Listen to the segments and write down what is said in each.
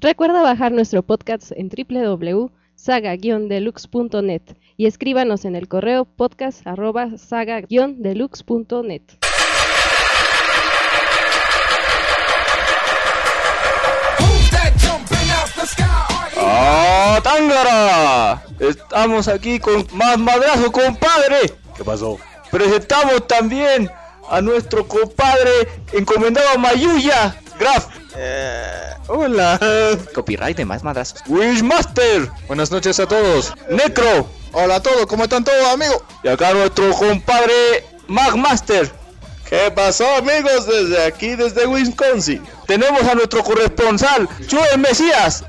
Recuerda bajar nuestro podcast en www.saga-deluxe.net y escríbanos en el correo podcast@saga-deluxe.net. ¡Ah, Tángara! Estamos aquí con más madrazo, compadre. ¿Qué pasó? Presentamos también a nuestro compadre encomendado a Mayuya, Graf. Eh, hola. Copyright de más madrazos. Wishmaster. Buenas noches a todos. Necro. Hola a todos, ¿cómo están todos, amigos? Y acá nuestro compadre Magmaster. ¿Qué pasó, amigos? Desde aquí, desde Wisconsin. Tenemos a nuestro corresponsal, Joel Mesías.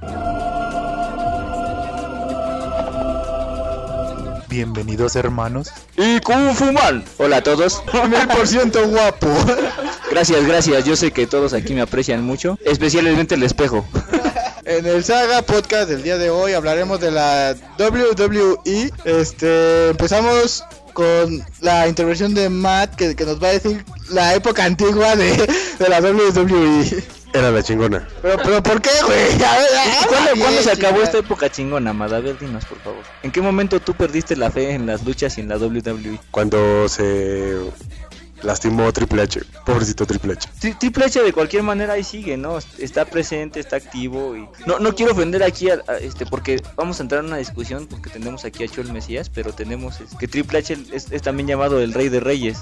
Bienvenidos hermanos. Y Kung Fu Man. Hola a todos. Mil por ciento guapo. Gracias, gracias. Yo sé que todos aquí me aprecian mucho. Especialmente el espejo. En el Saga Podcast del día de hoy hablaremos de la WWE. Este, empezamos con la intervención de Matt que, que nos va a decir la época antigua de, de la WWE. Era la chingona. Pero, pero ¿por qué, güey? A ver, ¿Y ¿Cuándo, se acabó esta época chingona, Amada? A ver, dinos, por favor. ¿En qué momento tú perdiste la fe en las luchas y en la WWE? Cuando se lastimó Triple H. Pobrecito Triple H. Tri- Triple H de cualquier manera ahí sigue, ¿no? Está presente, está activo y no no quiero ofender aquí a, a este porque vamos a entrar en una discusión porque tenemos aquí a Chol Mesías, pero tenemos es, que Triple H es, es también llamado el Rey de Reyes.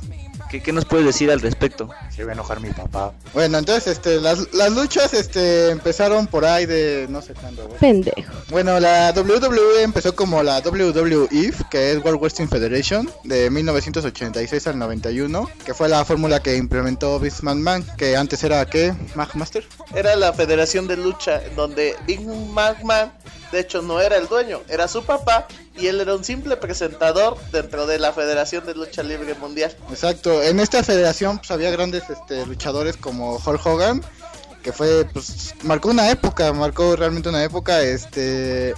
¿Qué, qué nos puedes decir al respecto? Se va a enojar mi papá. Bueno, entonces este, las, las luchas este, empezaron por ahí de no sé cuándo. Pendejo. Bueno, la WWE empezó como la WWF, que es World Wrestling Federation, de 1986 al 91, que fue la fórmula que implementó Vince McMahon, que antes era, ¿qué? Magmaster. era la federación de lucha donde Big McMahon de hecho no era el dueño, era su papá y él era un simple presentador dentro de la Federación de Lucha Libre Mundial. Exacto, en esta federación pues, había grandes este, luchadores como Hulk Hogan, que fue, pues, marcó una época, marcó realmente una época, este,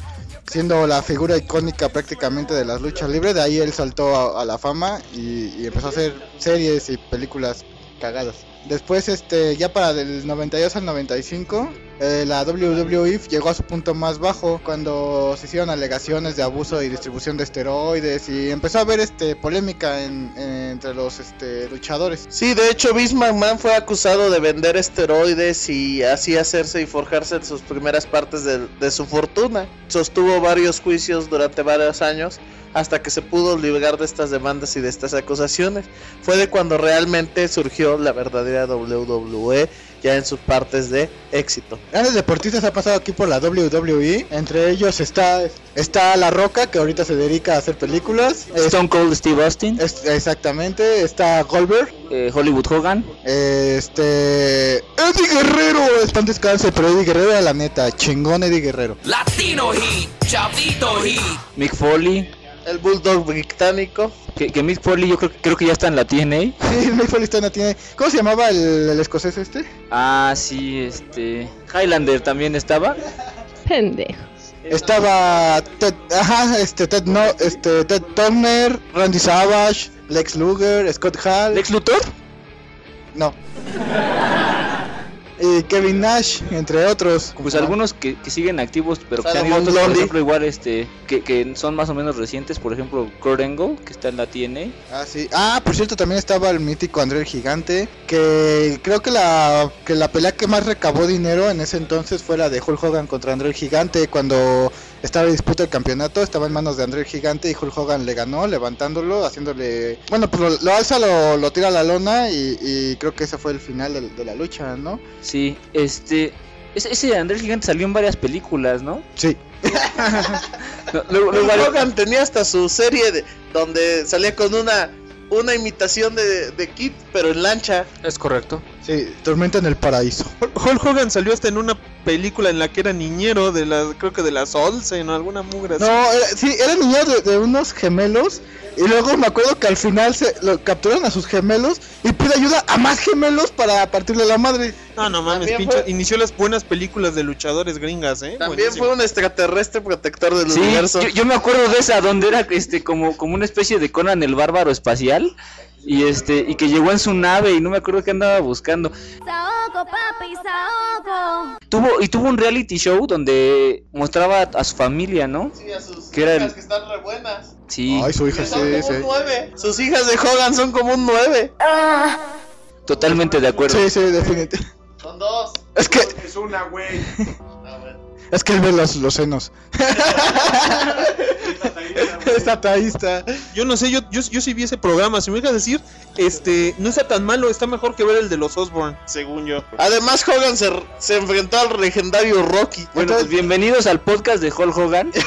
siendo la figura icónica prácticamente de las luchas libres, de ahí él saltó a, a la fama y, y empezó a hacer series y películas cagadas. Después, este, ya para del 92 al 95, eh, la WWF llegó a su punto más bajo cuando se hicieron alegaciones de abuso y distribución de esteroides y empezó a haber este polémica en- en- entre los este, luchadores. Sí, de hecho Vince McMahon fue acusado de vender esteroides y así hacerse y forjarse en sus primeras partes de, de su fortuna. Sostuvo varios juicios durante varios años hasta que se pudo librar de estas demandas y de estas acusaciones. Fue de cuando realmente surgió la verdadera WWE ya en sus partes de éxito. Grandes deportistas ha pasado aquí por la WWE. Entre ellos está, está La Roca, que ahorita se dedica a hacer películas. Stone Cold Steve Austin, es- exactamente. Está Goldberg. eh, Hollywood Hogan, Este. Eddie Guerrero. Está en descanso, pero Eddie Guerrero era la neta. Chingón Eddie Guerrero. Latino Heat, Chavito Heat. Mick Foley, El Bulldog británico. que, que Mick Foley yo creo, creo que ya está en la TNA. Sí, Mick Foley está- no tiene. ¿Cómo se llamaba el, el escocés este? Ah, sí, este Highlander también estaba. Pendejo. Estaba Ted, ajá, este Ted no, este Ted Turner, Randy Savage, Lex Luger, Scott Hall, Lex Luthor. no. Y Kevin Nash, entre otros. Pues algunos que, que siguen activos, pero que han otros, por ejemplo, igual este, que, que son más o menos recientes, por ejemplo, Kurt Angle, que está en la TNA. Ah, sí. Ah, por cierto, también estaba el mítico André el Gigante, que creo que la que la pelea que más recabó dinero en ese entonces fue la de Hulk Hogan contra André el Gigante, cuando estaba en disputa el campeonato, estaba en manos de André el Gigante y Hulk Hogan le ganó, levantándolo, haciéndole... Bueno, pues lo, lo alza, lo, lo tira a la lona y, y creo que ese fue el final de, de la lucha, ¿no? Sí, este. Ese, ese Andrés Gigante salió en varias películas, ¿no? Sí. No, luego- luego Hulk Hogan tenía hasta su serie de, donde salía con una una imitación de, de Kid, pero en lancha. Es correcto. Sí, Tormenta en el Paraíso. Hulk Hogan salió hasta en una película en la que era niñero de las, creo que de las Olsen o alguna mugre así. No, era, sí, era niño de, de unos gemelos. Y luego me acuerdo que al final se lo capturan a sus gemelos y pide ayuda a más gemelos para partirle la madre. No, no mames, También pinche, fue- inició las buenas películas de luchadores gringas, ¿eh? También Buenísimo. fue un extraterrestre protector del Sí, universo. yo, yo me acuerdo de esa, donde era este como, como una especie de Conan el bárbaro espacial. Y este y que llegó en su nave y no me acuerdo qué andaba buscando. Saoco, papi, saoco. Tuvo y tuvo un reality show donde mostraba a su familia, ¿no? Sí, a sus Que era hijas el- que están re buenas. Sí, Ay, su hija sí, son como sí. un 9. Sus hijas de Hogan son como un 9. totalmente de acuerdo. Sí, sí, definitivamente. Son dos. Es que, Es una, güey. Es que él ve los, los senos. Es ataísta. Yo no sé, yo, yo, yo sí vi ese programa. Si me dejas decir, este, no está tan malo, está mejor que ver el de los Osborne, según yo. Además, Hogan se, se enfrentó al legendario Rocky. Bueno, pues bienvenidos al podcast de Hulk Hogan.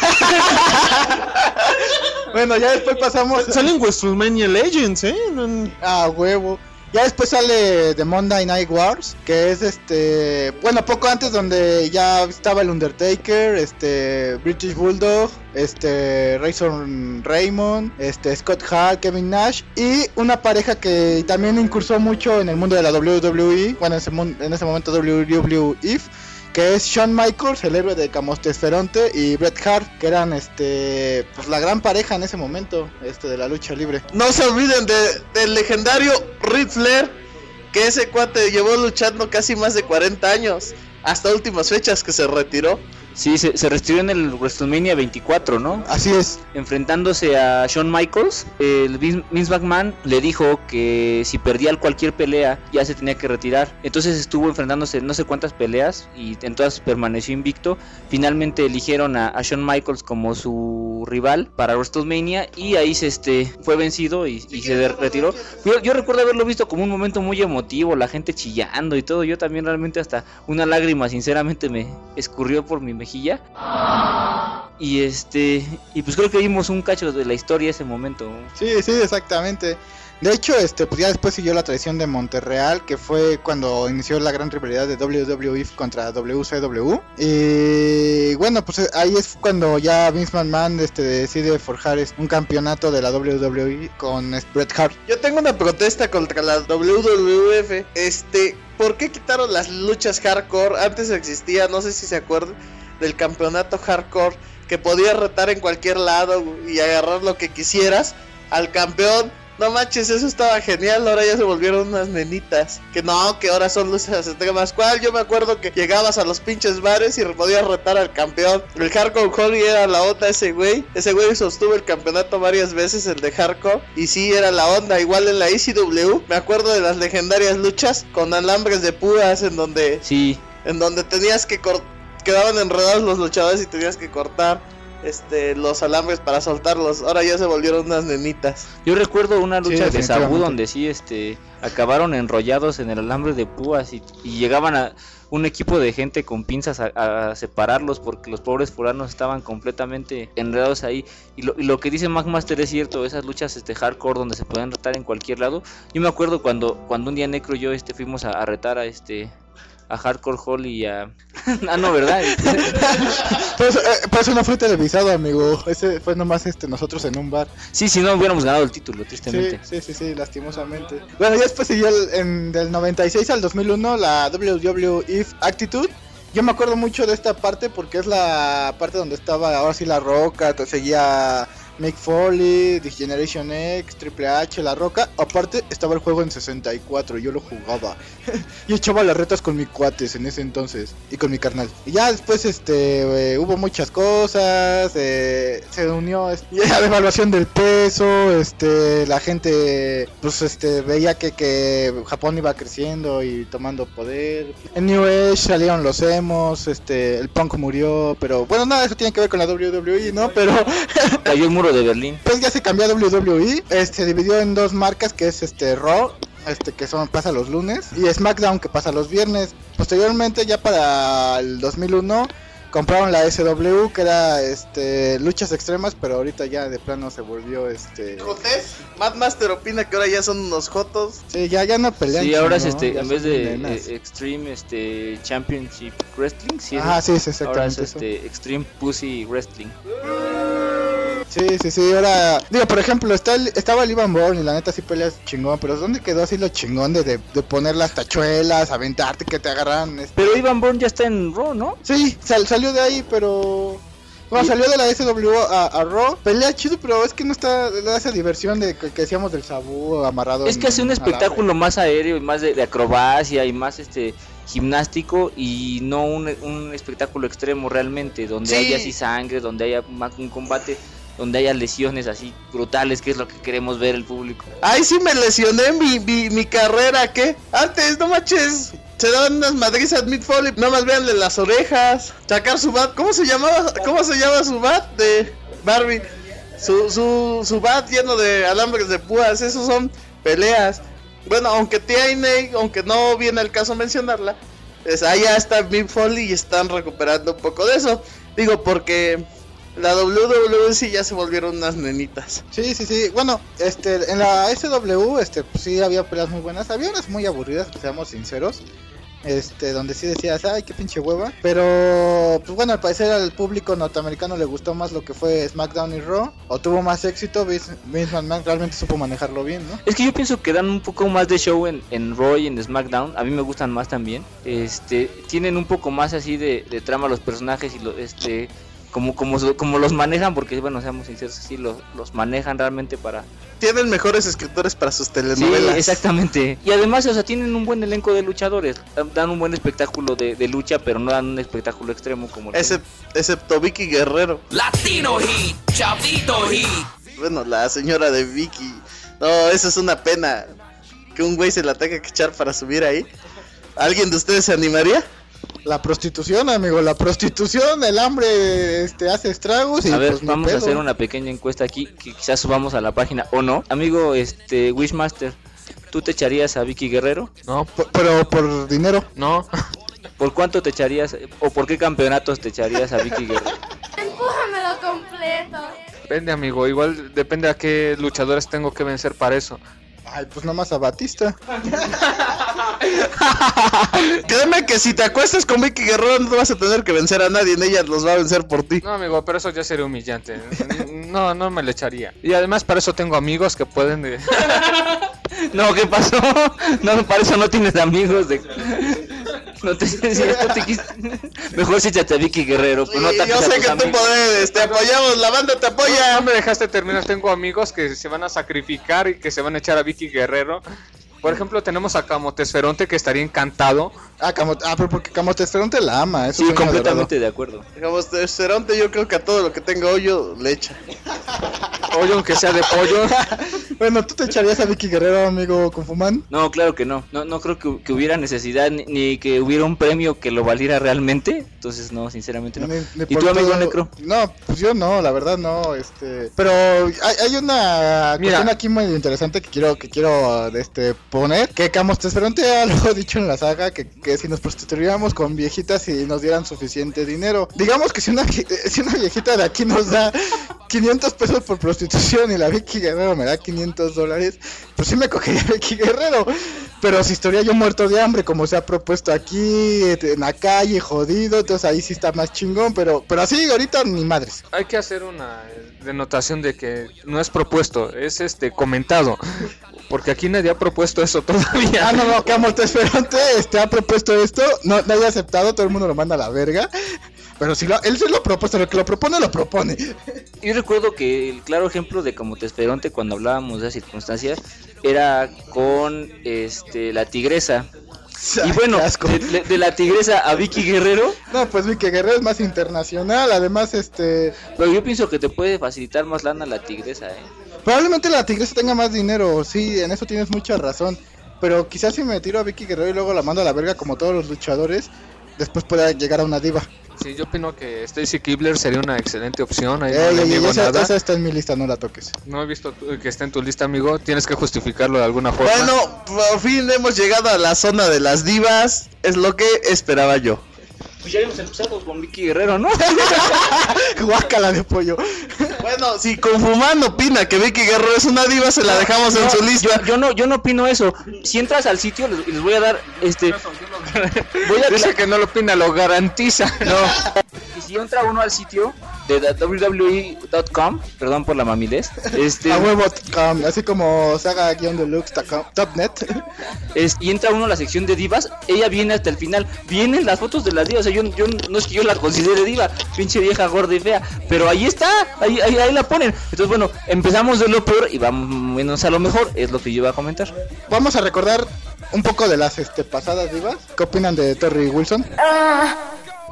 Bueno, ya después pasamos Salen WrestleMania Legends, ¿eh? No- a huevo. Ya después sale The Monday Night Wars, que es este, bueno, poco antes donde ya estaba el Undertaker, este British Bulldog, este Razor Raymond, este Scott Hall, Kevin Nash y una pareja que también incursó mucho en el mundo de la WWE, bueno, en ese, en ese momento WWF, que es Shawn Michaels, el héroe de Camostesferonte y Bret Hart, que eran este pues la gran pareja en ese momento, este de la lucha libre. No se olviden de, del legendario Ric Flair, que ese cuate llevó luchando casi más de 40 años, hasta últimas fechas que se retiró. Sí, se, se retiró en el WrestleMania 24, ¿no? Así es. Enfrentándose a Shawn Michaels, el Vince McMahon le dijo que si perdía cualquier pelea ya se tenía que retirar. Entonces estuvo enfrentándose en no sé cuántas peleas y en todas permaneció invicto. Finalmente eligieron a, a Shawn Michaels como su rival para WrestleMania y ahí se este fue vencido y, y se retiró. Yo, yo recuerdo haberlo visto como un momento muy emotivo, la gente chillando y todo. Yo también realmente hasta una lágrima sinceramente me escurrió por mi mejilla. Y este, y pues creo que vimos un cacho de la historia ese momento. Sí, sí, exactamente. De hecho, este, pues ya después siguió la tradición de Monterreal, que fue cuando inició la gran rivalidad de WWE contra WCW. Y bueno, pues eh, ahí es cuando ya Vince McMahon este, decide forjar es- un campeonato de la WWE con Bret Hart. Yo tengo una protesta contra la WWF. Este, ¿por qué quitaron las luchas hardcore? Antes existía, no sé si se acuerdan, del campeonato hardcore que podías retar en cualquier lado y agarrar lo que quisieras al campeón. No manches, eso estaba genial. Ahora ya se volvieron unas nenitas. Que no, que ahora son luchas extremas. ¿Cuál? Yo me acuerdo que llegabas a los pinches bares y podías retar al campeón. El Hardcore Holly era la onda ese güey. Ese güey sostuvo el campeonato varias veces, el de Hardcore. Y sí, era la onda. Igual en la ECW. Me acuerdo de las legendarias luchas con alambres de púas en donde, Sí, en donde tenías que cortar. Quedaban enredados los luchadores y tenías que cortar este los alambres para soltarlos. Ahora ya se volvieron unas nenitas. yo recuerdo una Sí, lucha de Sabu donde sí, este, acabaron enrollados en el alambre de púas y, y llegaban a un equipo de gente con pinzas a, a separarlos porque los pobres fulanos estaban completamente enredados ahí. Y lo, y lo que dice McMaster es cierto, esas luchas este hardcore donde se pueden retar en cualquier lado. Yo me acuerdo cuando, cuando un día Necro y yo este, fuimos a, a retar a este a Hardcore Hall y a... ah, no, ¿verdad? Pues, eh, por eso no fue televisado, amigo. Ese fue nomás este, nosotros en un bar. Sí, si no hubiéramos ganado el título, Sí, tristemente. sí, sí, sí, lastimosamente. Bueno, ya después siguió el- en, del 96 al 2001 la WWF Attitude. Yo me acuerdo mucho de esta parte porque es la parte donde estaba ahora sí la Roca, te- seguía Mick Foley, The Generation X, Triple H, La Roca. Aparte estaba el juego en 64, yo lo jugaba. y echaba las retas con mis cuates en ese entonces y con mi carnal. Y ya después este eh, hubo muchas cosas, eh, se unió es- la devaluación del peso, este la gente pues este veía que, que Japón iba creciendo y tomando poder. En New Age salieron los emos, este el punk murió, pero bueno, nada, eso tiene que ver con la WWE, ¿no? Pero Cayó el muro de Berlín. pues ya se cambió a WWE, este, se dividió en dos marcas que es este Raw, este que son pasa los lunes y SmackDown que pasa los viernes. Posteriormente ya para el 2001 compraron la SW que era este luchas extremas, pero ahorita ya de plano se volvió este ¿Jotes? Mad Master opina que ahora ya son unos jotos. Sí, ya ya no pelean. Sí, ahora es este, Ya en vez de eh, Extreme este Championship Wrestling, sí, Ah, es- sí, es ahora es exactamente eso. este Extreme Pussy Wrestling. Sí, sí, sí, ahora... Digo, por ejemplo, está el- estaba el Ivan Bourne y la neta sí peleas chingón, pero ¿dónde quedó así lo chingón de, de, de poner las tachuelas, aventarte, que te agarran? este? Pero Ivan Bourne ya está en Raw, ¿no? Sí, sal- salió de ahí, pero... Cuando salió de la SW a, a Raw, pelea chido, pero es que no está da esa diversión de que, que decíamos del Sabu amarrado. Es que hace un espectáculo más aéreo y más de, de acrobacia y más este gimnástico y no un, un espectáculo extremo realmente, donde Sí. haya así sangre, donde haya un combate, donde haya lesiones así brutales, que es lo que queremos ver el público. Ay, sí me lesioné mi, mi, mi carrera, ¿qué? Antes, no manches. Se daban unas madrizas Mid Foley, nomás véanle las orejas. Sacar su bat, ¿cómo se llamaba? ¿Cómo se llama su bat de Barbie? Su, su, su bat lleno de alambres de púas, esos son peleas. Bueno, aunque tiene, aunque no viene el caso mencionarla, es, allá está Mid Foley y están recuperando un poco de eso. Digo, porque la WWE sí ya se volvieron unas nenitas. Sí, sí, sí. Bueno, este, en la SW, este, pues sí había peleas muy buenas. Había unas muy aburridas, que seamos sinceros. Este, donde sí decías, ay, qué pinche hueva. Pero, pues bueno, al parecer al público norteamericano le gustó más lo que fue SmackDown y Raw. O tuvo más éxito. Vince Vince McMahon realmente supo manejarlo bien, ¿no? Es que yo pienso que dan un poco más de show en, en Raw y en SmackDown. A mí me gustan más también. Este, tienen un poco más así de, de trama los personajes y lo, este, como, como, como los manejan, porque bueno, seamos sinceros, sí, los, los manejan realmente para... Tienen mejores escritores para sus Sí, telenovelas. exactamente. Y además, o sea, tienen un buen elenco de luchadores. Dan un buen espectáculo de, de lucha, pero no dan un espectáculo extremo como el que- Excep- excepto Vicky Guerrero. Latino Heat, Chavito Heat. Bueno, la señora de Vicky. No, eso es una pena. Que un güey se la tenga que echar para subir ahí. ¿Alguien de ustedes se animaría? La prostitución, amigo, la prostitución, el hambre, este, hace estragos y A ver, pues, vamos a hacer una pequeña encuesta aquí que quizás subamos a la página o no. Amigo, este Wishmaster, ¿tú te echarías a Vicky Guerrero? No, Pero por dinero. no. ¿Por cuánto te echarías o por qué campeonatos te echarías a Vicky Guerrero? Empújamelo completo. Depende, amigo. Igual depende a qué luchadores tengo que vencer para eso. Ay, pues nomás a Batista. Créeme que si te acuestas con Vicky Guerrero no vas a tener que vencer a nadie. Ella los va a vencer por ti. No, amigo, pero eso ya sería humillante. No, no me le echaría. Y además para eso tengo amigos que pueden... eh, No, ¿qué pasó? No, para eso no tienes amigos de... No te, si esto te Mejor échate a Vicky Guerrero, pero no Sí, ataques yo a sé que tú amigos. puedes, te apoyamos, la banda te No, apoya. no me dejaste terminar. Tengo amigos que se van a sacrificar y que se van a echar a Vicky Guerrero. Por ejemplo, tenemos a Camotesferonte que estaría encantado. Ah, Camo- ah, pero porque Camotesterón la ama, eso Sí, completamente de acuerdo. Ceronte yo creo que a todo lo que tenga hoyo le echa. Oye, aunque sea de pollo. Bueno, ¿tú te echarías a Vicky Guerrero, amigo Confumán? No, claro que no. No, no creo que, que hubiera necesidad ni, ni que hubiera un premio que lo valiera realmente. Entonces, no, sinceramente no. Ni- ni ¿Y tú, amigo todo- Necro? No, pues yo no, la verdad no, este... Pero hay, hay una Mira. cuestión aquí muy interesante que quiero que quiero este, Que Camotesterón ha algo dicho en la saga, que, que si nos prostituiríamos con viejitas y nos dieran suficiente dinero. Digamos que si una, eh, si una viejita de aquí nos da 500 pesos por prostitución y la Vicky Guerrero me da 500 dólares, pues sí me cogería a Vicky Guerrero. Pero si estaría yo muerto de hambre, como se ha propuesto aquí, en la calle, jodido, entonces ahí sí está más chingón, pero, pero así ahorita ni madres. Hay que hacer una denotación de que no es propuesto, es este comentado. Porque aquí nadie ha propuesto eso todavía. Ah, no, no, Camotesferonte este, ha propuesto esto, no, nadie ha aceptado, todo el mundo lo manda a la verga. Pero si lo, él se lo propuesto, lo que lo propone, lo propone. Yo recuerdo que el claro ejemplo de Camotesferonte cuando hablábamos de esa circunstancia era con este la tigresa. Y bueno, de la tigresa a Vicky Guerrero, No, pues Vicky Guerrero es más internacional, además, este... pero yo pienso que te puede facilitar más lana la tigresa, ¿eh? Probablemente la tigresa tenga más dinero, sí, en eso tienes mucha razón. Pero quizás si me tiro a Vicky Guerrero y luego la mando a la verga como todos los luchadores, después pueda llegar a una diva. Sí, yo opino que Stacy Kibler sería una excelente opción. Ahí no Ey, niego esa, nada. esa está en mi lista, no la toques. No he visto que está en tu lista, amigo. Tienes que justificarlo de alguna forma. Bueno, por fin hemos llegado a la zona de las divas. Es lo que esperaba yo. Pues ya habíamos empezado con Vicky Guerrero, ¿no? Guácala de pollo. Bueno, si Confumán opina que Vicky Guerrero es una diva, se la dejamos en su lista. Yo, yo no, yo no opino eso. Si entras al sitio les, les voy a dar este voy a Dice que no lo opina, lo garantiza. No. Y si entra uno al sitio de WWE.com, perdón por la mamidez, este, A así como saga-deluxe.net. es, y entra uno a la sección de divas, ella viene hasta el final, vienen las fotos de las divas, o sea, yo, yo no es que yo la considere diva, pinche vieja gorda y fea, pero ahí está, ahí, ahí, ahí la ponen. Entonces, bueno, empezamos de lo peor y vamos menos a lo mejor, es lo que yo iba a comentar. Vamos a recordar un poco de las este, pasadas divas. ¿Qué opinan de Terry Wilson?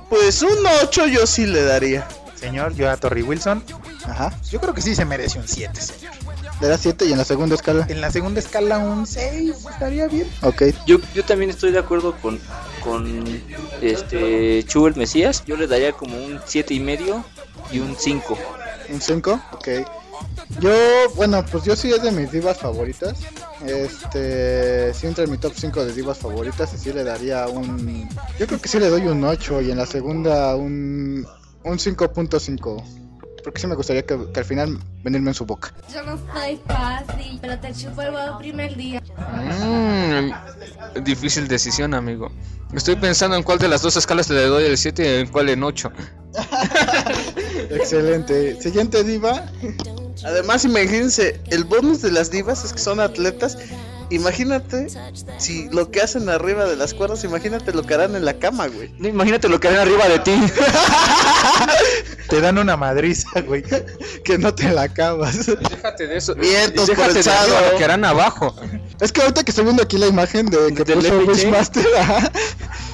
Pues un 8 yo sí le daría. Señor, yo a Torrey Wilson, Ajá. yo creo que sí se merece un 7, señor. Le da 7 y en la segunda escala. En la segunda escala un 6, estaría bien. Ok. Yo, yo también estoy de acuerdo con, con este Chubel Mesías, yo le daría como un siete y medio y un 5. Un 5, ok. Yo, bueno, pues yo sí es de mis divas favoritas. Este, sí entra en mi top 5 de divas favoritas y sí le daría un... Yo creo que sí le doy un 8 y en la segunda un, un 5.5. Porque sí me gustaría que, que al final venirme en su boca. Yo no soy fácil, pero te chupo el huevo primer día. Mm, difícil decisión, amigo. Estoy pensando en cuál de las dos escalas le doy el 7 y en cuál en 8. Excelente. Siguiente diva. Además, imagínense, el bonus de las divas es que son atletas. Imagínate si lo que hacen arriba de las cuerdas, imagínate lo que harán en la cama, güey. No, Imagínate lo que harán arriba de ti. Te dan una madriza, güey. Que no te la acabas. Déjate de eso. Vientos Déjate por el de arriba, lo que harán abajo. Es que ahorita que estoy viendo aquí la imagen de que puso. Wishmaster, ajá,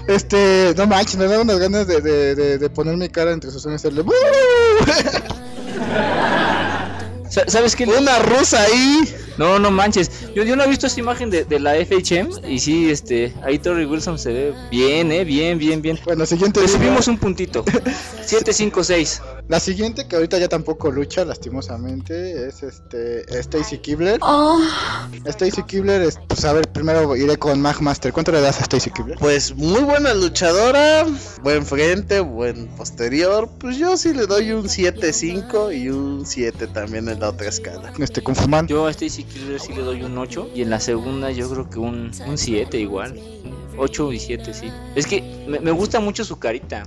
este, no manches, me da unas ganas de, de, de, de poner mi cara entre sus uñas y hacerle ¿Sabes qué? Una rusa ahí. No, no manches. Yo, yo no he visto esta imagen de, de la FHM y sí, este, ahí Torrey Wilson se ve bien, eh, bien, bien, bien. Bueno, siguiente Le subimos un puntito. 7, 5, 6. La siguiente, que ahorita ya tampoco lucha, lastimosamente, es este Stacy Kibler. Oh. Stacy Kibler, es, pues a ver, primero iré con Magmaster. ¿Cuánto le das a Stacy Kibler? Pues muy buena luchadora, buen frente, buen posterior. Pues yo sí le doy un 7-5 y un 7 también en la otra escala. Este, con Fuman. Yo a Stacy Killer sí le doy un 8 y en la segunda yo creo que un, un 7 igual. 8 y 7, sí. Es que me, me gusta mucho su carita.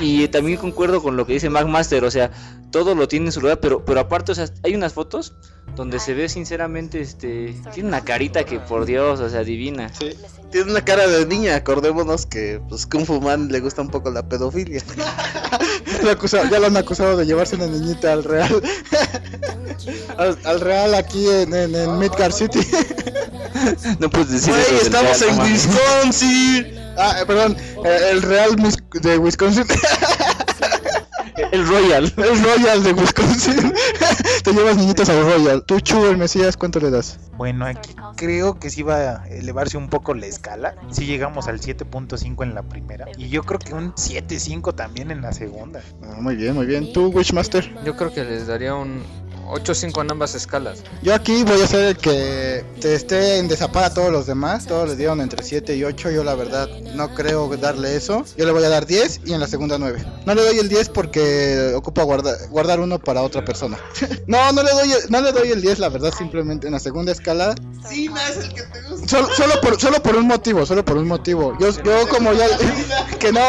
Y, y también concuerdo con lo que dice Magmaster, o sea, todo lo tiene en su lugar, pero, pero aparte, o sea, hay unas fotos donde se ve sinceramente, este, tiene una carita que por Dios, o sea, divina. Tiene una cara de niña, acordémonos que pues Kung Fu Man le gusta un poco la pedofilia. Lo ya lo han acusado de llevarse una niñita al Real. al, al Real aquí en, en, en Midgard City. No puedes decir Güey, eso estamos Real, en. Wisconsin. Ah, eh, perdón, eh, el Real de Wisconsin. El Royal. el Royal de Wisconsin. Te llevas niñitas al Royal. Tú, Chu, el Mesías, ¿cuánto le das? Bueno, aquí creo que sí va a elevarse un poco la escala. Si llegamos al 7.5 en la primera. Y yo creo que un 7.5 también en la segunda. Ah, muy bien, muy bien. ¿Tú, Wishmaster? Yo creo que les daría un 8-5 en ambas escalas. Yo aquí voy a ser el que te esté en desapar a todos los demás. Todos les dieron entre 7 y 8. Yo la verdad no creo darle eso. Yo le voy a dar 10 y en la segunda 9. No le doy el 10 porque ocupa guardar, guardar uno para otra persona. no, no le doy el, no le doy el 10, la verdad, simplemente en la segunda escala. Sí, no es el que te gusta. Solo, solo, por, solo por un motivo, solo por un motivo. Yo, yo como ya... Que no,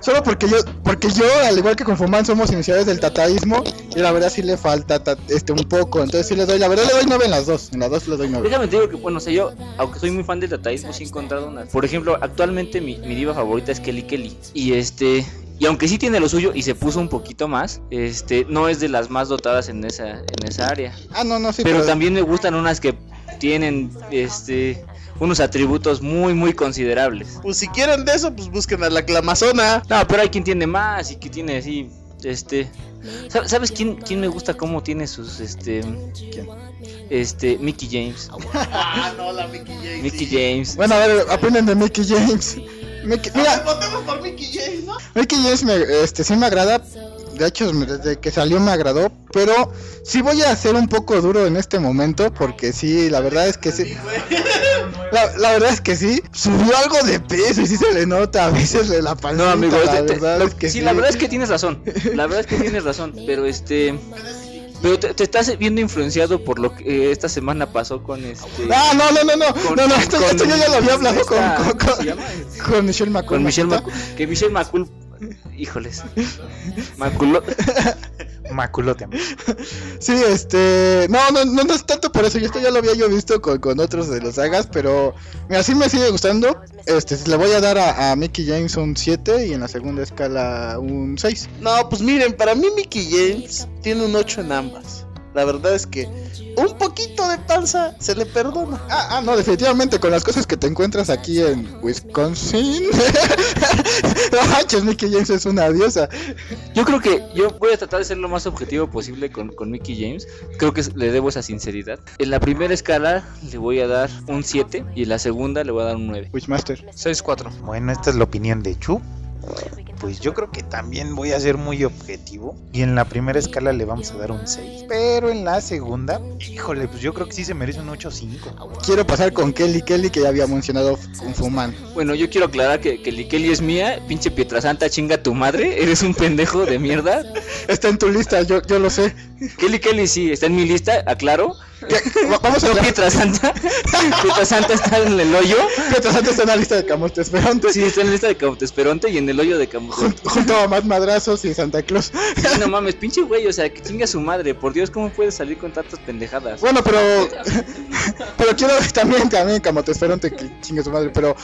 solo porque yo, porque yo, al igual que con Fuman, somos iniciadores del tataísmo. Y la verdad sí le falta ta- este un poco. Entonces sí le doy, la verdad le doy 9 en las dos. En las dos le doy 9. Déjame te digo que, bueno, o sea, yo, aunque soy muy fan del dataísmo, sí he encontrado unas. Por ejemplo, actualmente mi, mi diva favorita es Kelly Kelly. Y este. Y aunque sí tiene lo suyo y se puso un poquito más, este, no es de las más dotadas en esa, en esa área. Ah, no, no, sí, pero, también me gustan unas que tienen, este, unos atributos muy, muy considerables. Pues si quieren de eso, pues busquen a la clamazona. No, pero hay quien tiene más y que tiene así, este... ¿sab- ¿Sabes quién, quién me gusta cómo tiene sus, este... Este, Mickey James. Ah, no, la Mickey James. Mickey James. Bueno, a ver, aprenden de Mickey James. Mickey- mira, Votemos por Mickey James, ¿no? Mickey James me, este, sí me agrada. De hecho, desde que salió me agradó. Pero sí voy a ser un poco duro en este momento. Porque sí, la verdad es que sí. La, la verdad es que sí. Subió algo de peso y sí se le nota a veces de la pancita. No, amigo, la te- te- verdad es que sí, sí. la verdad es que tienes razón. La verdad es que tienes razón, pero este pero te, te estás viendo influenciado por lo que eh, esta semana pasó con este Ah, no, no, no, no. con- no, no, esto, con esto yo ya lo había hablado con, esta- con, ¿cómo con, Michelle McCool. con Michelle Maquita. McCool, que Michelle McCool Híjoles. Maculo... Maculote. Sí, este. No, no, no, no es tanto por eso. Yo esto ya lo había yo visto con, con otros de los sagas. Pero mira, sí me sigue gustando. Este, le voy a dar a, a Mickey James un 7 y en la segunda escala un 6. No, pues miren, para mí Mickey James tiene un 8 en ambas. La verdad es que un poquito de panza se le perdona. Ah, ah, no, definitivamente con las cosas que te encuentras aquí en Wisconsin. no manches, Mickey James es una diosa. Yo creo que yo voy a tratar de ser lo más objetivo posible con, con Mickey James. Creo que le debo esa sinceridad. En la primera escala le voy a dar un 7 y en la segunda le voy a dar un 9. Wishmaster. 6-4. Bueno, esta es la opinión de Chu. Pues yo creo que también voy a ser muy objetivo. Y en la primera escala le vamos a dar un 6. Pero en la segunda, híjole, pues yo creo que sí se merece un 8-5. Quiero pasar con Kelly Kelly, que ya había mencionado Kung Fu Man. Bueno, yo quiero aclarar que, que Likeli es mía. Pinche Pietrasanta, chinga tu madre. Eres un pendejo de mierda. Está en tu lista, yo, yo lo sé. Kelly Kelly sí, está en mi lista, aclaro. Va- Vamos a Pero Pietrasanta. Pietrasanta está en el hoyo. Pietrasanta está en la lista de Camotes Esperantes. Sí, está en la lista de Cautesperonte y en el hoyo de Camotes. Junto a más madrazos y Santa Claus. Sí, no mames, pinche güey, o sea, que chinga su madre. Por Dios, ¿cómo puedes salir con tantas pendejadas? Bueno, pero. Pero quiero también, también, Camotesferonte, que chingue su madre. Pero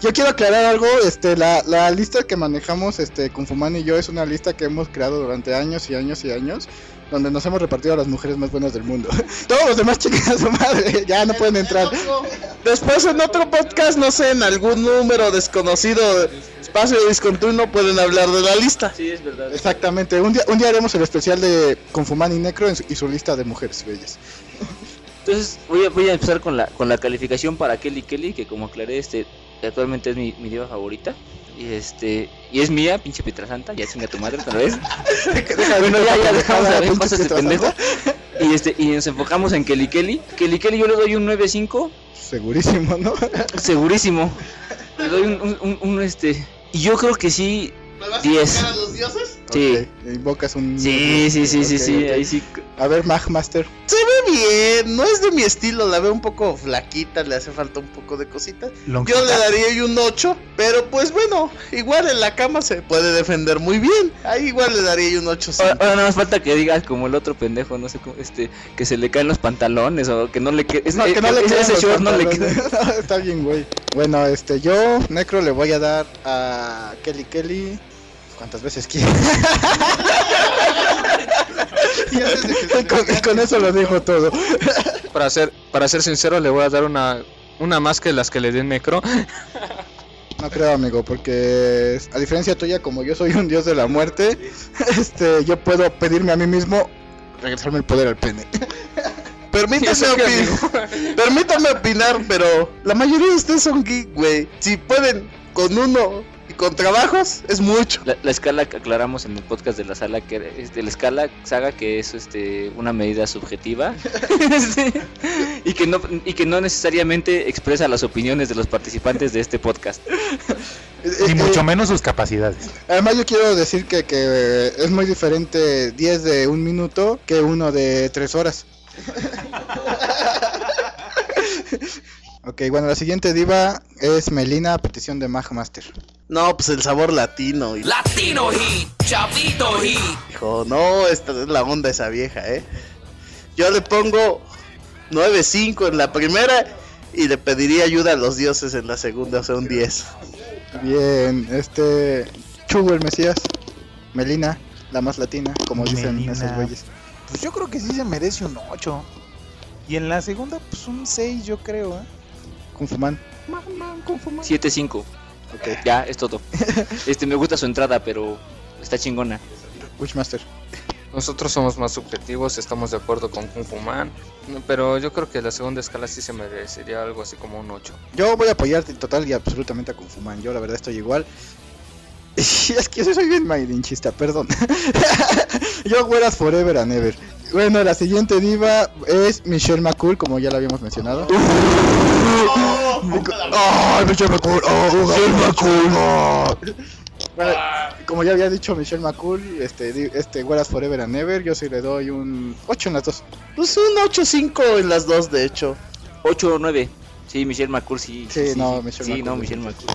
yo quiero aclarar algo. Este, la, la lista que manejamos, este, con Fuman y yo, es una lista que hemos creado durante años y años y años. Donde nos hemos repartido a las mujeres más buenas del mundo. Todos los demás a su madre. Ya no pueden entrar. Después en otro podcast, no sé, en algún número desconocido, espacio discontinuo, pueden hablar de la lista. Sí, es verdad. Exactamente. Un día, un día haremos el especial de Confuman y Necro su- y su lista de mujeres bellas. Entonces voy a, voy a empezar con la, con la calificación para Kelly Kelly, que como aclaré, este, actualmente es mi, mi diva favorita. Y este, y es mía, pinche Pietrasanta, ya chinga tu madre otra vez. bueno, ya, ya dejamos de ver cosas de pendejo. Y este, y nos enfocamos en Kelly Kelly. Kelly Kelly yo le doy un 9.5, Segurísimo, ¿no? segurísimo. Le doy un, un, un- un, este, y yo creo que sí, 10. los dioses? Sí. Ok, Invocas un. Sí, sí, sí, sí, Ok, sí, ok. ahí sí. A ver, Magmaster. Ve bien, no es de mi estilo, la veo un poco flaquita, le hace falta un poco de cositas. Yo le daría un 8, pero pues bueno, igual en la cama se puede defender muy bien. Ahí igual le daría un 8. Ahora, ahora nada más falta que digas como el otro pendejo, no sé cómo, este, que se le caen los pantalones o que no le quede. No, que no le quedan ese short no le queda. No, Está bien, güey. Bueno, este, yo, Necro, le voy a dar a Kelly Kelly. ¿Cuántas veces quiere? con, con eso lo dijo todo. Para ser, para ser sincero, le voy a dar una, una más que las que le di en Necro. No creo, amigo, porque a diferencia tuya, como yo soy un dios de la muerte, este, yo puedo pedirme a mí mismo regresarme el poder al pene. Permítame, ¿Eso qué, opi- Permítame opinar, pero la mayoría de ustedes son geek, güey. Si pueden con uno y con trabajos, es mucho. La, la escala que aclaramos en el podcast de la sala que este, la escala saga que es este una medida subjetiva y que no y que no necesariamente expresa las opiniones de los participantes de este podcast. Eh, mucho eh, menos sus capacidades. Además, yo quiero decir que, que eh, es muy diferente 10 de un minuto que uno de 3 horas. ok, bueno, la siguiente diva es Melina, a petición de Magmaster. No, pues el sabor latino. Y... Latino Heat, Chavito Heat. Hijo, no, esta es la onda esa vieja, ¿eh? Yo le pongo 9.5 en la primera y le pediría ayuda a los dioses en la segunda, o sea, un 10. Bien, este. Chugo el Mesías. Melina, la más latina, como dicen Melina. esos güeyes. Pues yo creo que sí se merece un 8. Y en la segunda, pues un 6, yo creo, ¿eh? Kung Fu Man. 7-5. Ok. Ya, es todo. Este me gusta su entrada, pero está chingona. Witchmaster. Nosotros somos más subjetivos, estamos de acuerdo con Kung Fu Man, pero yo creo que la segunda escala sí se merecería algo así como un 8. Yo voy a apoyarte total y absolutamente a Kung Fu Man. Yo la verdad estoy igual. es que yo soy bien mairinchista, perdón. yo Güeras Forever and Ever. Bueno, la siguiente diva es Michelle McCool, como ya la habíamos mencionado. ¡Ay, Michelle McCool! ¡Oh, Michelle McCool! oh. Bueno, como ya había dicho Michelle McCool, este, este Güeras Forever and Ever, yo sí le doy un 8 en las dos. Pues un 8.5 en las dos, de hecho. 8 o 9. Sí, Michelle McCool sí. Sí, no, Michelle Sí, McCool, no, Michelle. McCool.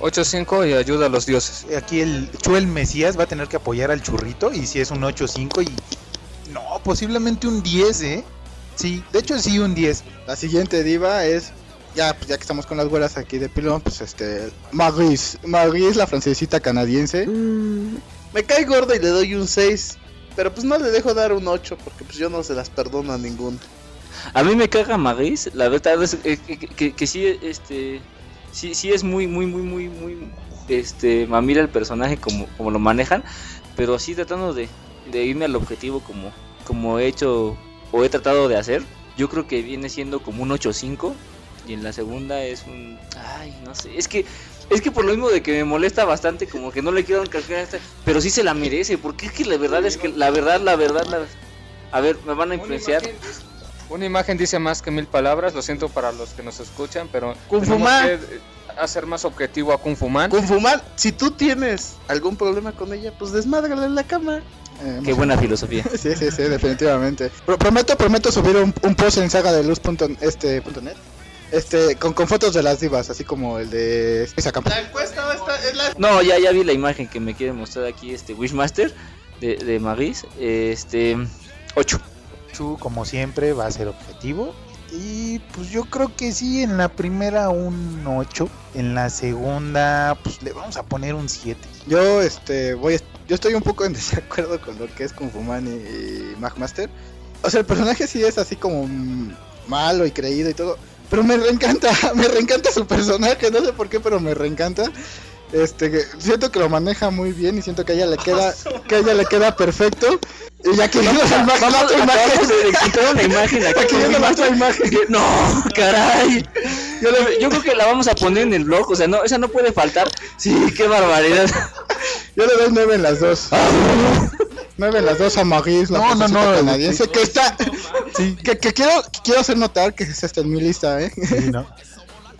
8-5 y ayuda a los dioses. Aquí el Chuel Mesías va a tener que apoyar al churrito y si es un 8-5 y... Posiblemente un 10, ¿eh? Sí, de hecho sí un 10. La siguiente diva es ya, pues ya que estamos con las güeras aquí de pilón, pues este Maurice, Maurice la francesita canadiense. Me cae gorda y le doy un 6. Pero pues no le dejo dar un 8 porque pues yo no se las perdono a ninguno. A mí me caga Maris, la verdad es que, que- que sí, este, sí, sí es muy, muy, muy, muy, muy, este, mamila el personaje como, como lo manejan, pero sí tratando de, de irme al objetivo como, como he hecho o he tratado de hacer, yo creo que viene siendo como un 8-5 y en la segunda es un, ay, no sé, es que, es que por lo mismo de que me molesta bastante, como que no le quiero encargar esta, pero sí se la merece, porque es que la verdad es que, la verdad, la verdad, la, a ver, me van a influenciar. Una imagen dice más que mil palabras, lo siento para los que nos escuchan, pero Kung Fu Man. que hacer más objetivo a Kung Fu Man. Kung Fu Man, si tú tienes algún problema con ella, pues desmádrala en la cama. Eh, Qué buena filosofía. Sí, sí, sí, definitivamente. Pro- prometo, prometo subir un, un post en saga de luz punto, este, punto net. Este, con, con fotos de las divas, así como el de esa campaña. La encuesta esta es la... No, ya, ya vi la imagen que me quiere mostrar aquí este Wishmaster de, de Maris. Este 8. Chu, como siempre, va a ser objetivo. Y pues yo creo que sí, en la primera un 8. En la segunda, pues le vamos a poner un 7. Yo, este, voy, a- yo estoy un poco en desacuerdo con lo que es Kung Fu Man y, y Magmaster. O sea, el personaje sí es así como malo y creído y todo. Pero me reencanta, me reencanta su personaje, no sé por qué, pero me reencanta. Este, siento que lo maneja muy bien y siento que a ella le queda, que a ella le queda perfecto. Y ya que vimos la imagen, la otra imagen, de encontrar una imagen aquí. Aquí viendo la otra imagen. Que- No, caray. Yo, le- yo creo que la vamos a poner en el blog. O sea, no, esa no puede faltar. Sí, qué barbaridad. Yo le doy 9 en las dos. 9 en las dos a Maurice, la No, no, no, canadiense, que está, que, que quiero, que quiero hacer notar que es hasta en mi lista, eh. Sí, ¿no?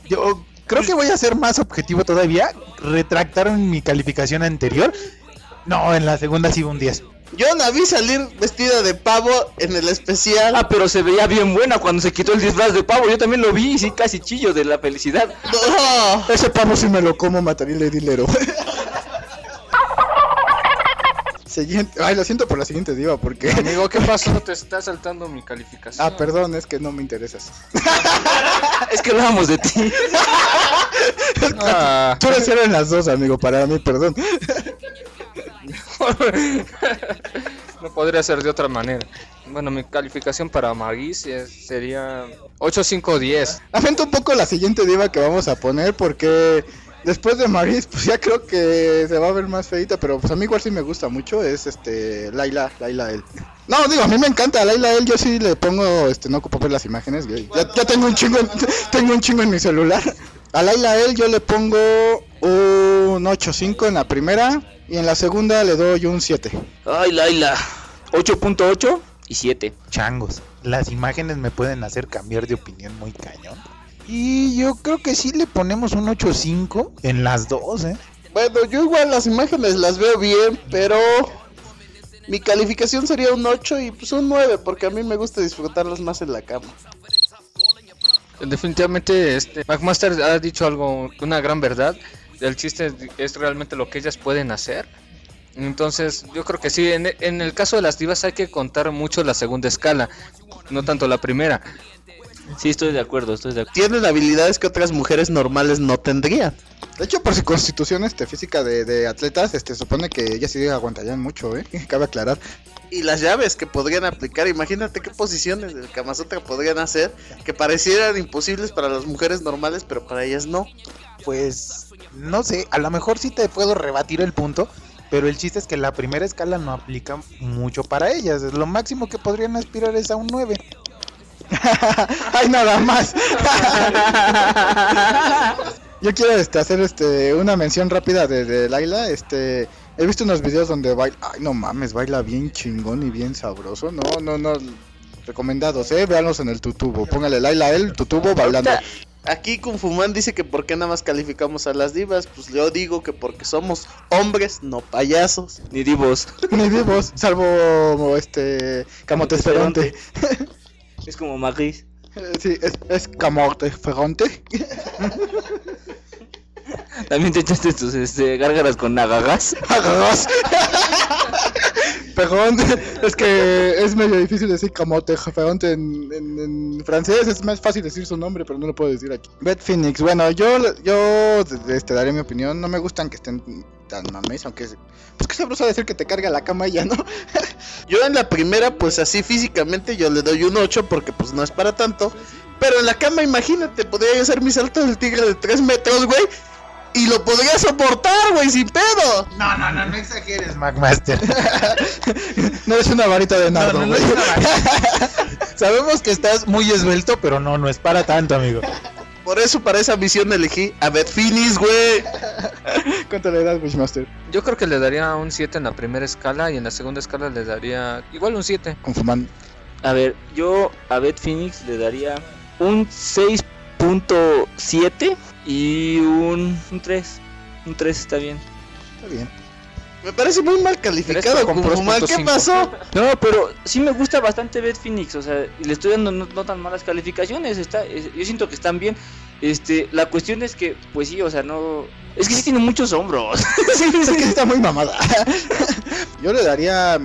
Yo creo que voy a ser más objetivo todavía. Retractaron mi calificación anterior. No, en la segunda sí un 10. Yo la vi salir vestida de pavo en el especial. Ah, pero se veía bien buena cuando se quitó el disfraz de pavo. Yo también lo vi y sí, casi chillo de la felicidad. No. Ese pavo si me lo como mataría el dinero. Siguiente, ay, lo siento por la siguiente diva porque Amigo, ¿qué pasó? Te está saltando mi calificación. Ah, perdón, es que no me interesas. Es que hablábamos de ti. Ah. Tú eres cero en las dos, amigo, para mí, perdón. no podría ser de otra manera. Bueno, mi calificación para Magis es- sería 8-5-10. Lamento un poco la siguiente diva que vamos a poner porque después de Maris, pues ya creo que se va a ver más feita, pero pues a mí igual sí me gusta mucho, es este Laila, Laila El. No, digo, a mí me encanta Laila El, yo sí le pongo, este, no ocupo ver las imágenes, ya, ya tengo un chingo, en, tengo un chingo en mi celular. A Laila El yo le pongo un 8.5 en la primera y en la segunda le doy un 7. Ay, Laila. 8.8 y 7. Changos. Las imágenes me pueden hacer cambiar de opinión muy cañón. Y yo creo que sí le ponemos un 8.5 en las dos, ¿eh? Bueno, yo igual las imágenes las veo bien, pero mi calificación sería un 8 y pues un 9, porque a mí me gusta disfrutarlas más en la cama. Definitivamente, este, McMaster ha dicho algo, una gran verdad. El chiste es realmente lo que ellas pueden hacer. Entonces, yo creo que sí, en, en el caso de las divas hay que contar mucho la segunda escala, no tanto la primera. Sí, estoy de acuerdo, estoy de acuerdo. Tienen habilidades que otras mujeres normales no tendrían. De hecho, por su constitución este, física de, de atletas, este, supone que ellas sí aguantarían mucho, ¿eh? Cabe aclarar. Y las llaves que podrían aplicar, imagínate qué posiciones del Kama Sutra podrían hacer que parecieran imposibles para las mujeres normales, pero para ellas no. Pues no sé, a lo mejor sí te puedo rebatir el punto, pero el chiste es que la primera escala no aplica mucho para ellas. Lo máximo que podrían aspirar es a un 9. ¡Ay, nada más! Yo quiero este, hacer este, una mención rápida de, de Laila. Este, he visto unos videos donde baila. Ay, no mames, baila bien chingón y bien sabroso. No, no, no. Recomendados, eh. Véanlos en el tutubo. Póngale Laila el tutubo bailando. Aquí Kung dice que por qué nada más calificamos a las divas, pues yo digo que porque somos hombres, no payasos. Ni divos. Ni vivos, salvo este. Camotesferonte. Es como Maris. Eh, Sí, es, es Camotesferonte. También te echaste tus este, gárgaras con nagagas. Nagagas. Pejón, es que es medio difícil decir camote, en, en francés es más fácil decir su nombre, pero no lo puedo decir aquí. Beth Phoenix, bueno, yo, yo este, daré mi opinión, no me gustan que estén tan mames, aunque es, pues que sabroso decir que te carga la cama ya, ¿no? Yo en la primera, pues así físicamente, yo le doy un 8 porque pues no es para tanto. Pero en la cama, imagínate, podría yo hacer mi salto del tigre de 3 metros, güey. Y lo podría soportar, güey, sin pedo. No, no, no, no exageres, McMaster. no eres una varita de nardo, No, no, no es. Sabemos que estás muy esbelto, pero no, no es para tanto, amigo. Por eso, para esa misión elegí a Beth Finis, güey. ¿Cuánto le das, Wishmaster? Yo creo que le daría un 7 en la primera escala y en la segunda escala le daría igual un 7. Confumando. A ver, yo a Beth Phoenix le daría un 6.7 y un, un 3. Un 3 está bien. Está bien. Me parece muy mal calificado, mal. ¿Qué 3.5. pasó? No, pero sí me gusta bastante Beth Phoenix, o sea, y le estoy dando no, no tan malas calificaciones, está, es- yo siento que están bien. Este, la cuestión es que, pues sí, o sea, no, es que sí tiene muchos hombros. Sí, es que está muy mamada. Yo le daría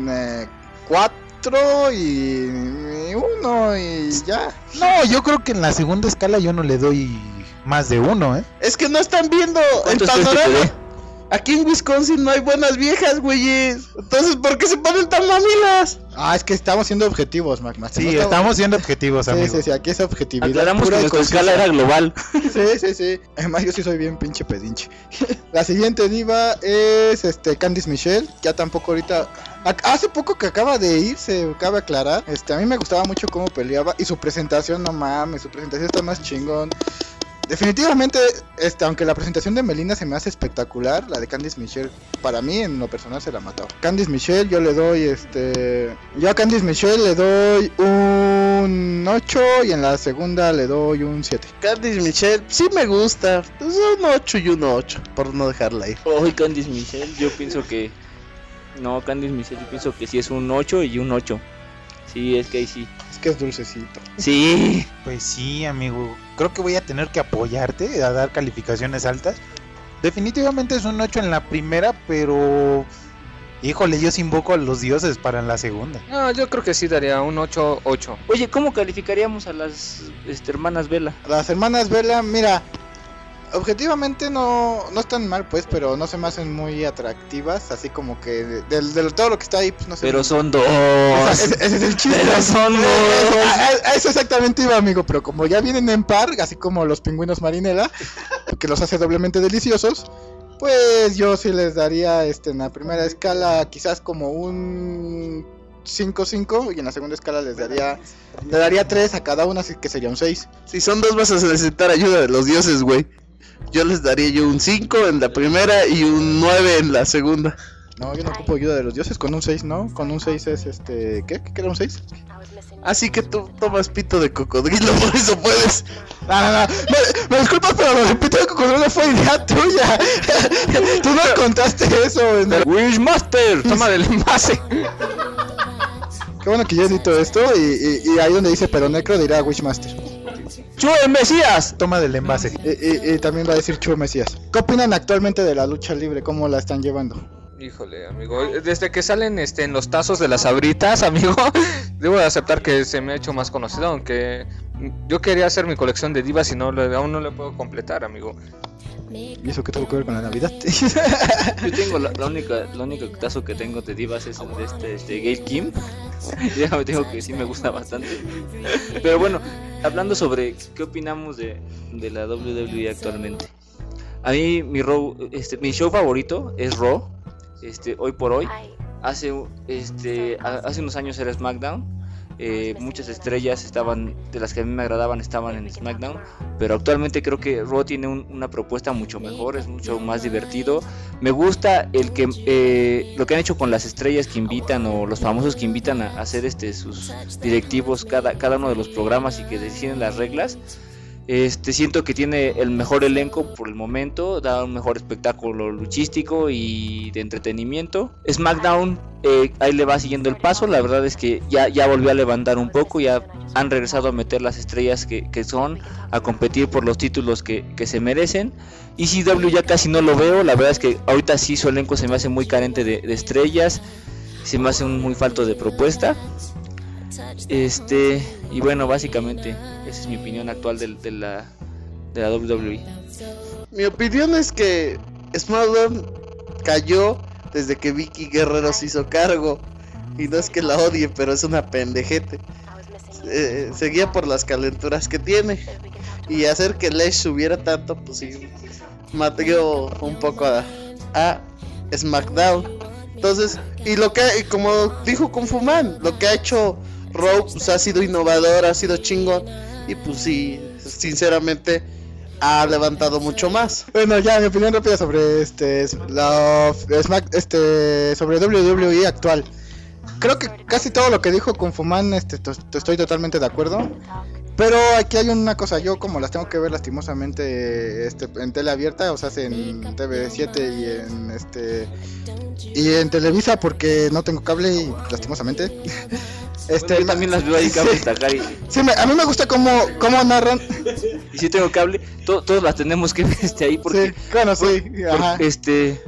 4 y 1 y ya. No, yo creo que en la segunda escala yo no le doy más de uno, ¿eh? Es que no están viendo el ¿Cuántos crees que te panorama. Aquí en Wisconsin no hay buenas viejas, güeyes. Entonces, ¿por qué se ponen tan mamilas? Ah, es que estamos siendo objetivos, McMaster. Sí, No estamos siendo objetivos, Sí, amigo. sí, sí, aquí es objetividad. Aclaramos pura que nuestra escala era global. Sí, sí, sí. Además, yo sí soy bien pinche pedinche. La siguiente diva es este Candice Michelle. Ya tampoco ahorita. ac- Hace poco que acaba de irse, cabe aclarar. Este, a mí me gustaba mucho cómo peleaba. Y su presentación, no mames, su presentación está más chingón. Definitivamente, este, aunque la presentación de Melina se me hace espectacular, la de Candice Michelle, para mí en lo personal se la mató. Candice Michelle, yo le doy este. Yo a Candice Michelle le doy un 8 y en la segunda le doy un 7. Candice Michelle, sí me gusta. Es un 8 y un 8, por no dejarla ir. Hoy Candice Michelle, yo pienso que. No, Candice Michelle, yo pienso que sí es un 8 y un 8. Sí, es que ahí sí. Es que es dulcecito. Sí. Pues sí, amigo. Creo que voy a tener que apoyarte a dar calificaciones altas. Definitivamente es un 8 en la primera, pero... Híjole, yo sí invoco a los dioses para la segunda. No, yo creo que sí daría un 8, 8. Oye, ¿cómo calificaríamos a las este, hermanas Vela? Las hermanas Vela, mira, objetivamente no, no están mal, pues, pero no se me hacen muy atractivas. Así como que de, de- de todo lo que está ahí, pues no sé. Pero son dos. Ese, ese es el chiste. Pero son dos. A- a- a Eso exactamente iba, amigo. Pero como ya vienen en par, así como los pingüinos marinela, que los hace doblemente deliciosos, pues yo sí les daría este, en la primera escala quizás como un 5-5 y en la segunda escala les daría le daría 3 a cada una, así que sería un 6. Si son dos, vas a necesitar ayuda de los dioses, güey. Yo les daría yo un 5 en la primera y un 9 en la segunda. No, yo no ocupo ayuda de los dioses con un 6, ¿no? Con un 6 es este. ¿Qué? ¿Qué era un 6? Así que tú tomas pito de cocodrilo, por eso puedes. No, no, no. Me, me disculpas, pero lo repito de cocodrilo fue idea tuya. Tú no contaste eso. En el... Wishmaster, toma del envase. Qué bueno que yo edito esto y, y- y ahí donde dice pero necro dirá Wishmaster. ¡Chue Mesías! Toma del envase. Y, y- y también va a decir Chuo Mesías. ¿Qué opinan actualmente de la lucha libre? ¿Cómo la están llevando? Híjole, amigo, desde que salen este en los tazos de las sabritas, amigo, debo de aceptar que se me ha hecho más conocido, aunque yo quería hacer mi colección de divas y no aún no le puedo completar, amigo. ¿Y eso qué tuvo que ver con la Navidad? Yo tengo la, la única, la única tazo que tengo de divas es el de este, este Gail Kim. Y Déjame digo que sí me gusta bastante. Pero bueno, hablando sobre qué opinamos de, de la WWE actualmente. A mí mi, este, mi show favorito es Raw. Este, hoy por hoy. Hace, este, hace unos años era SmackDown. Eh, muchas estrellas estaban, de las que a mí me agradaban, estaban en SmackDown. Pero actualmente creo que Raw tiene un- una propuesta mucho mejor, es mucho más divertido. Me gusta el que eh, lo que han hecho con las estrellas que invitan o los famosos que invitan a, hacer este sus directivos cada, cada uno de los programas y que deciden las reglas. Este, siento que tiene el mejor elenco por el momento, da un mejor espectáculo luchístico y de entretenimiento. SmackDown eh, ahí le va siguiendo el paso, la verdad es que ya, ya volvió a levantar un poco, ya han regresado a meter las estrellas que, que son, a competir por los títulos que, que se merecen. ECW ya casi no lo veo, la verdad es que ahorita sí su elenco se me hace muy carente de, de estrellas, se me hace un muy falto de propuesta. Este, y bueno, básicamente, esa es mi opinión actual del- de, la, de la. WWE. Mi opinión es que SmackDown cayó desde que Vicky Guerrero se hizo cargo. Y no es que la odie, pero es una pendejete. Eh, seguía por las calenturas que tiene. Y hacer que Lesh subiera tanto, pues sí, mató un poco a, a SmackDown. Entonces, y lo que, y como dijo Kung Fu Man, lo que ha hecho Raw pues, ha sido innovador, ha sido chingón. Y pues sí, sinceramente, ha levantado mucho más. Bueno, ya mi opinión rápida sobre este Smack- este sobre WWE actual. Creo que casi todo lo que dijo Kung Fu Man, este to- to- estoy totalmente de acuerdo. Pero aquí hay una cosa, yo como las tengo que ver lastimosamente este en tele abierta, o sea, en TV7 y en este y en Televisa porque no tengo cable y lastimosamente. Este yo también las veo ahí cable sí, tacar y, sí, me- a mí me gusta cómo cómo narran. y si tengo cable, to- todos las tenemos que ver este ahí porque, Sí, bueno, sí, por- ajá. este,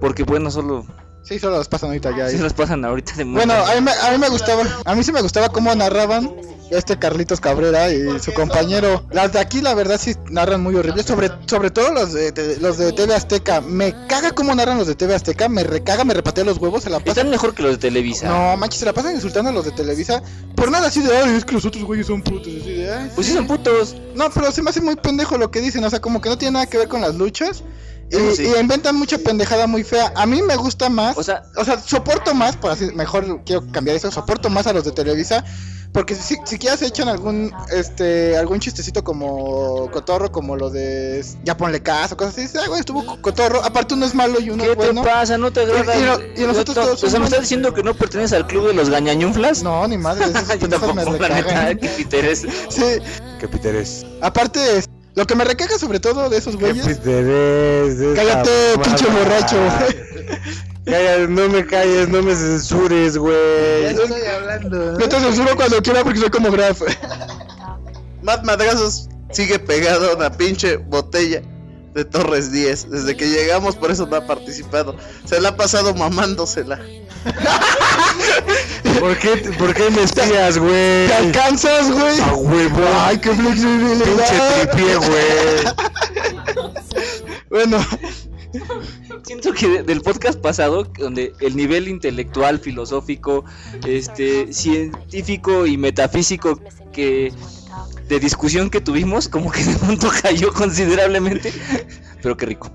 porque bueno, solo Sí, solo las pasan ahorita ya. se las pasan ahorita de Bueno, a mí, me, a mí me gustaba, a mí sí me gustaba cómo narraban este Carlitos Cabrera y su compañero. Las de aquí la verdad sí narran muy horrible, sobre sobre todo los de, de- los de TV Azteca. Me caga cómo narran los de TV Azteca, me recaga, me repatea los huevos, se la pasan. Están mejor que los de Televisa. No, manches, se la pasan insultando a los de Televisa. Por nada así de, ay, es que los otros güeyes son putos. Así de, "Ay, Pues sí son putos. No, pero se me hace muy pendejo lo que dicen, o sea, como que no tiene nada que ver con las luchas. Y, sí. y inventan mucha pendejada muy fea. A mí me gusta más. O sea, o sea, soporto más, por así, mejor quiero cambiar eso, soporto más a los de Televisa. Porque si siquiera se echan algún este algún chistecito como cotorro, como lo de ya ponle caso, cosas así. dices, "Ay, güey, estuvo co- cotorro. Aparte uno es malo y uno ¿Qué es bueno. te pasa? ¿No te agrada? Y- y no- y nosotros No, todos O sea, ¿me estás diciendo que no perteneces al club de los gañañunflas? No, ni madre, Yo pendejos me tampoco, la neta, qué interés. Sí, ¿Qué Peter es? aparte lo que me recaga sobre todo de esos ¿Qué güeyes. Peter es? de esa Cállate, pinche borracho. Cállate, no me calles, no me censures, güey. estoy hablando. Yo te censuro cuando quiera porque soy como Graf. Matt Madrazos sigue pegado a una pinche botella de Torres 10. Desde que llegamos, por eso no ha participado. Se la ha pasado mamándosela. ¿Por qué, por qué me espías, güey? ¿Te alcanzas, güey? A huevo. Ay, qué Pinche flexibilidad. tripié, güey. Bueno, Siento que de- del podcast pasado, donde el nivel intelectual, filosófico, este, científico y metafísico que de discusión que tuvimos, como que de pronto cayó considerablemente. Pero qué rico.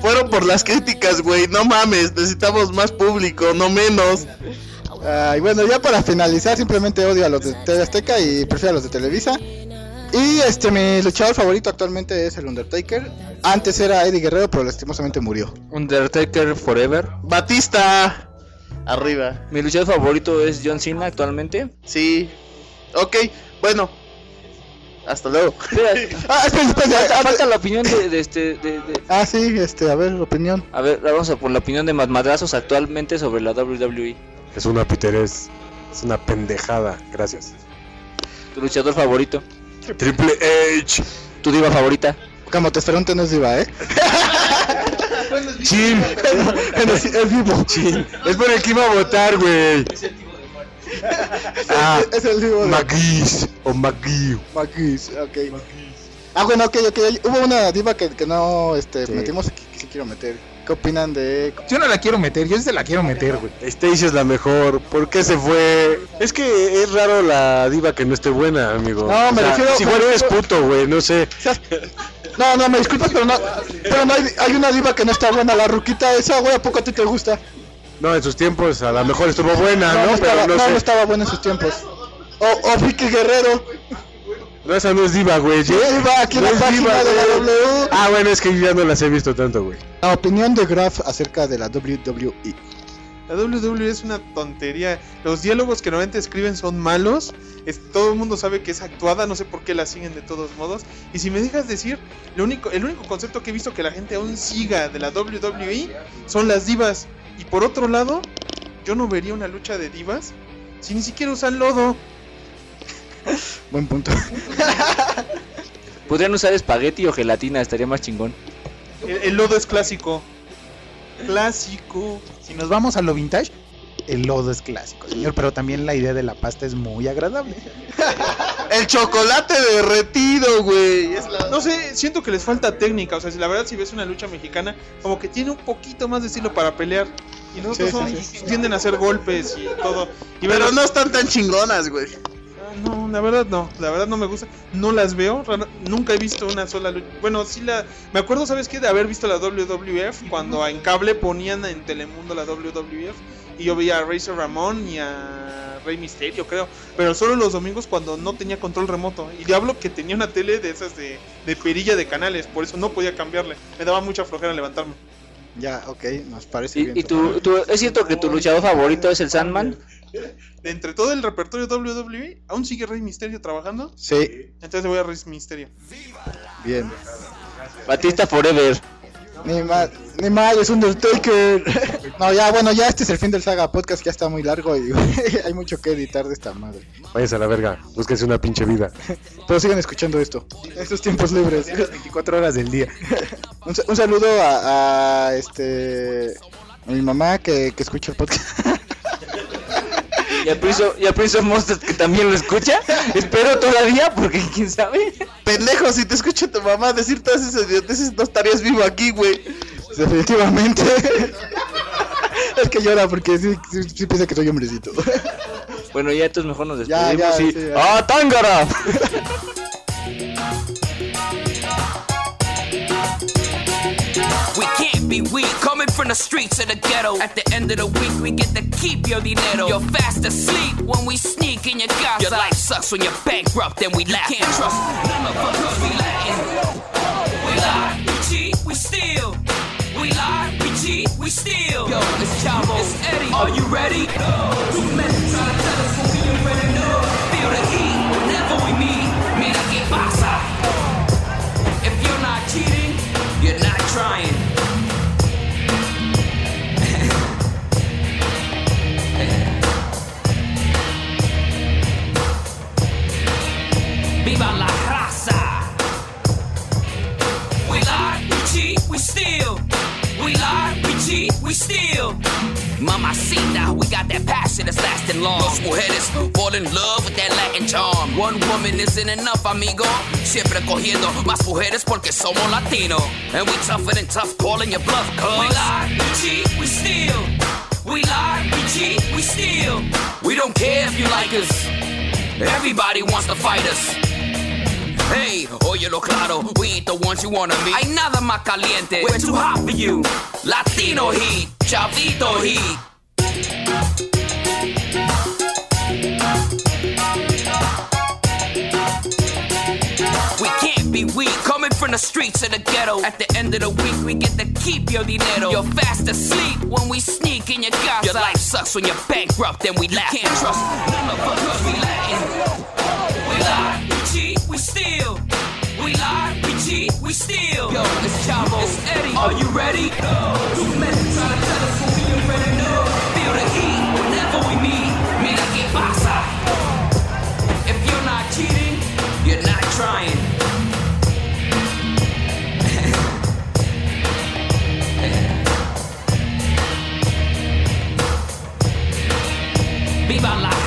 Fueron por las críticas, güey. No mames, necesitamos más público, no menos. Ay, bueno, ya para finalizar, simplemente odio a los de TV Azteca y prefiero a los de Televisa. Y este, mi luchador favorito actualmente es el Undertaker. Antes era Eddie Guerrero, pero lastimosamente murió. Undertaker Forever. Batista. Arriba. Mi luchador favorito es John Cena actualmente. Sí. Ok, bueno. Hasta luego. Ah, espera, espera, falta, ah, falta la opinión de, de este. de- de- Ah, sí, este, a ver, opinión. A ver, vamos a por la opinión de Mad Madrazos actualmente sobre la WWE. Es una Peter es. Es una pendejada. Gracias. Tu luchador favorito. Triple H. Tu diva favorita. Como Testosteronte no es diva, ¿eh? Chin. Bueno, sí, es vivo. Chin. Es por el que iba a votar, güey. Ah, Es el vivo de Maguis. O Magui. Maquis, ok. Ah, bueno, ok, ok. Hubo una diva que, que no este, Sí. metimos aquí, que sí quiero meter. ¿Qué opinan de Yo no la quiero meter, yo sí se la quiero meter, güey. Stacy es la mejor. ¿Por qué se fue? Es que es raro la diva que no esté buena, amigo. No, me refiero- Si igual eres puto, güey. No sé. No, no, me disculpas, pero no, pero no hay, hay una diva que no está buena, la ruquita esa, güey, ¿a poco a ti te gusta? No, en sus tiempos a lo mejor estuvo buena, ¿no? no, estaba, Pero no, no, sé. no estaba buena en sus tiempos. O, o Vicky Guerrero, No, esa no es diva, güey. sí, iba aquí en No la es página diva, de la güey. W. Ah, bueno, es que yo ya no las he visto tanto, güey. La opinión de Graf acerca de la WWE. La WWE es una tontería. Los diálogos que normalmente escriben son malos. Es, todo el mundo sabe que es actuada, no sé por qué la siguen de todos modos. Y si me dejas decir, lo único, el único concepto que he visto que la gente aún siga de la WWE son las divas. Y por otro lado, yo no vería una lucha de divas si ni siquiera usan lodo. Buen punto. Podrían usar espagueti o gelatina, estaría más chingón. El, el lodo es clásico. Clásico. Si nos vamos a lo vintage, el lodo es clásico, señor, pero también la idea de la pasta es muy agradable. El chocolate derretido, güey. La- No sé, siento que les falta técnica. O sea, si la verdad, si ves una lucha mexicana, como que tiene un poquito más de estilo para pelear. Y nosotros Sí, son- sí, tienden a hacer golpes y todo. Y Pero no están tan chingonas, güey. No, la verdad no, la verdad no me gusta, no las veo, rara- nunca he visto una sola lucha. Bueno, sí la, me acuerdo, ¿sabes qué? De haber visto la WWF cuando en cable ponían en Telemundo la WWF y yo veía a Razor Ramón y a Rey Mysterio, creo, pero solo los domingos cuando no tenía control remoto. Y diablo que tenía una tele de esas de, de perilla de canales, por eso no podía cambiarle, me daba mucha flojera levantarme. Ya, ok, nos parece ¿Y, bien. y tu, tu- es cierto que tu luchador favorito es el Sandman? De entre todo el repertorio WWE, ¿aún sigue Rey Mysterio trabajando? Sí, Entonces voy a Rey Mysterio. bien. Batista Forever. Ni mal, ni mal, es Undertaker. No, ya, bueno, ya este es el fin del Saga Podcast, ya está muy largo y hay mucho que editar de esta madre. Váyase a la verga, búsquense una pinche vida. Pero sigan escuchando esto. Estos tiempos libres. 24 horas del día. Un, sa- un saludo a, a, este a mi mamá que, que escucha el podcast. Y a Prince of, y a Prince of Monsters que también lo escucha. Espero todavía porque quién sabe. Pendejo, si te escucha tu mamá decir todas esas idioteces, no estarías vivo aquí, güey. Definitivamente. es que llora porque sí, sí, sí piensa que soy hombrecito. Bueno, ya entonces mejor nos despedimos ya, y... sí, ya. ¡Ah, Tángara! We can't be weak, from the streets of the ghetto. At the end of the week, we get to keep your dinero. You're fast asleep when we sneak in your casa. Your life sucks when you're bankrupt and we laugh. Can't trust none of us 'cause we Latin. We lie, we cheat, we steal. We lie, we cheat, we steal. Yo, it's Chavo, it's Eddie. Are you ready? Too many try to tell us what we already know. Feel the heat whenever we meet. Mira que pasa. If you're not cheating, you're not trying. Steal. We lie, we cheat, we steal. Mamacita, we got that passion that's lasting long. Los mujeres fall in love with that Latin charm. One woman isn't enough, amigo. Siempre cogiendo más mujeres porque somos latino. And we tougher than tough, calling your bluff, cuz. We lie, we cheat, we steal. We lie, we cheat, we steal. We don't care if you like us. Everybody wants to fight us. Hey, óyelo claro, we ain't the ones you wanna meet. Hay nada más caliente, we're too hot for you. Latino heat, chavito heat. From the streets of the ghetto. At the end of the week, we get to keep your dinero. You're fast asleep when we sneak in your casa. Your life sucks when you're bankrupt and we laugh. Can't trust none of us we Latin. We lie, we cheat, we steal. We lie, we cheat, we steal. Yo, it's Chavo, it's Eddie. Are you ready? Too many try to tell us what we already know. Feel the heat whenever we meet. Mira que pasa. If you're not cheating, you're not trying. about life.